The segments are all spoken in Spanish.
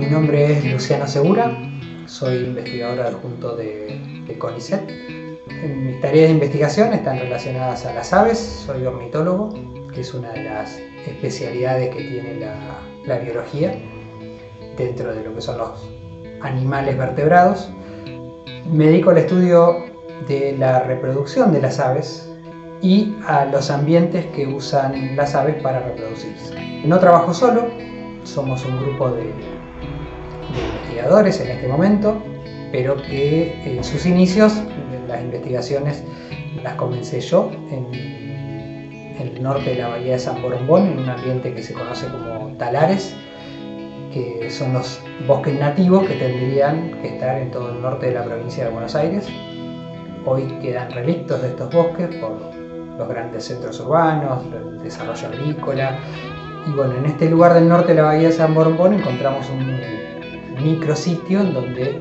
Mi nombre es Luciano Segura, soy investigador adjunto de, de CONICET. mis tareas de investigación están relacionadas a las aves, soy ornitólogo, que es una de las especialidades que tiene la, biología dentro de lo que son los animales vertebrados. Me dedico al estudio de la reproducción de las aves y a los ambientes que usan las aves para reproducirse. No trabajo solo, somos un grupo de de investigadores en este momento, pero que en sus inicios las investigaciones las comencé yo en, el norte de la bahía de San Borombón, en un ambiente que se conoce como talares, que son los bosques nativos que tendrían que estar en todo el norte de la provincia de Buenos Aires. Hoy quedan relictos de estos bosques por los grandes centros urbanos, el desarrollo agrícola. Y bueno, en este lugar del norte de la bahía de San Borombón encontramos un micrositio en donde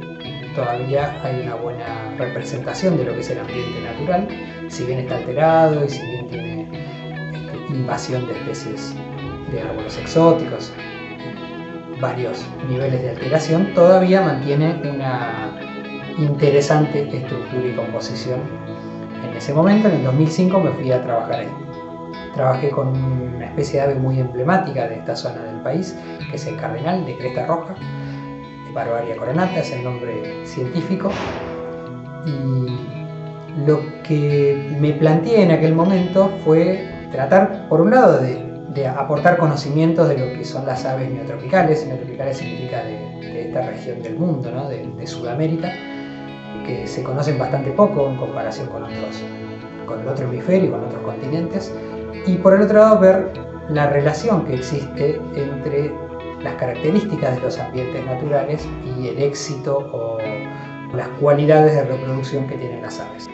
todavía hay una buena representación de lo que es el ambiente natural, si bien está alterado y si bien tiene este, invasión de especies de árboles exóticos, varios niveles de alteración, todavía mantiene una interesante estructura y composición. En ese momento, en el 2005, me fui a trabajar ahí. Trabajé con una especie de ave muy emblemática de esta zona del país, que es el cardenal de cresta roja, Barbaria coronata, es el nombre científico. Y lo que me planteé en aquel momento fue tratar, por un lado, de, aportar conocimientos de lo que son las aves neotropicales. Neotropicales significa de, esta región del mundo, ¿no? de, de, Sudamérica, que se conocen bastante poco en comparación con, otros, con el otro hemisferio con otros continentes. Y por el otro lado, ver la relación que existe entre las características de los ambientes naturales y el éxito o las cualidades de reproducción que tienen las aves.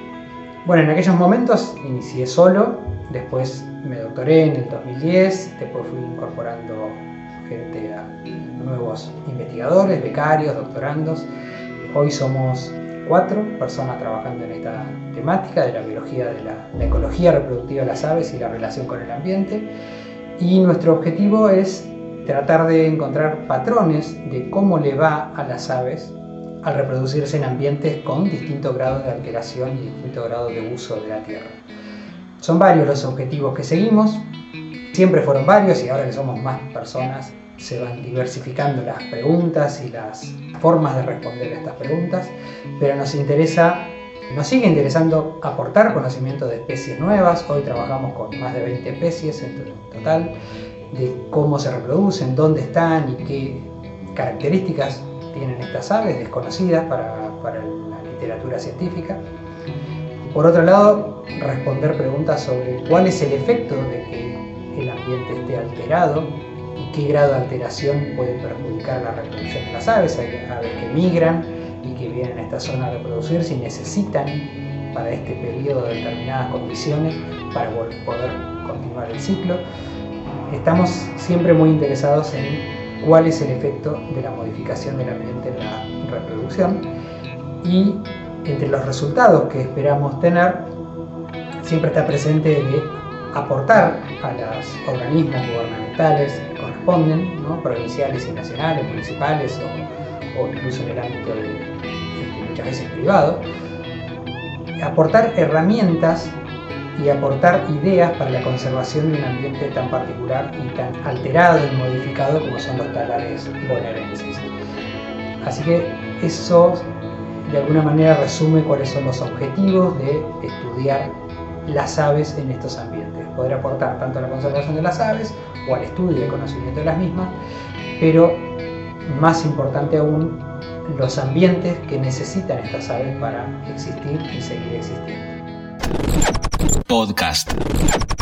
Bueno, en aquellos momentos inicié solo, después me doctoré en el 2010, después fui incorporando gente a nuevos investigadores, becarios, doctorandos. Hoy somos cuatro personas trabajando en esta temática de la biología de la, la ecología reproductiva de las aves y la relación con el ambiente. Y nuestro objetivo es tratar de encontrar patrones de cómo le va a las aves al reproducirse en ambientes con distintos grados de alteración y distintos grados de uso de la tierra. Son varios los objetivos que seguimos, siempre fueron varios y ahora que somos más personas se van diversificando las preguntas y las formas de responder a estas preguntas, pero nos interesa, nos sigue interesando aportar conocimiento de especies nuevas, hoy trabajamos con más de 20 especies en total, de cómo se reproducen, dónde están y qué características tienen estas aves desconocidas para, la literatura científica. por otro lado, responder preguntas sobre cuál es el efecto de que el ambiente esté alterado y qué grado de alteración puede perjudicar la reproducción de las aves. Hay aves que migran y que vienen a esta zona a reproducirse y necesitan para este periodo determinadas condiciones para poder continuar el ciclo estamos siempre muy interesados en cuál es el efecto de la modificación del ambiente en la reproducción. Y entre los resultados que esperamos tener siempre está presente de aportar a los organismos gubernamentales que corresponden, provinciales y nacionales, municipales o, incluso en el ámbito de, muchas veces privado, aportar herramientas y aportar ideas para la conservación de un ambiente tan particular y tan alterado y modificado como son los talares bonaerenses. Así que eso de alguna manera resume cuáles son los objetivos de estudiar las aves en estos ambientes. Poder aportar tanto a la conservación de las aves o al estudio y conocimiento de las mismas, pero más importante aún, los ambientes que necesitan estas aves para existir y seguir existiendo. Podcast.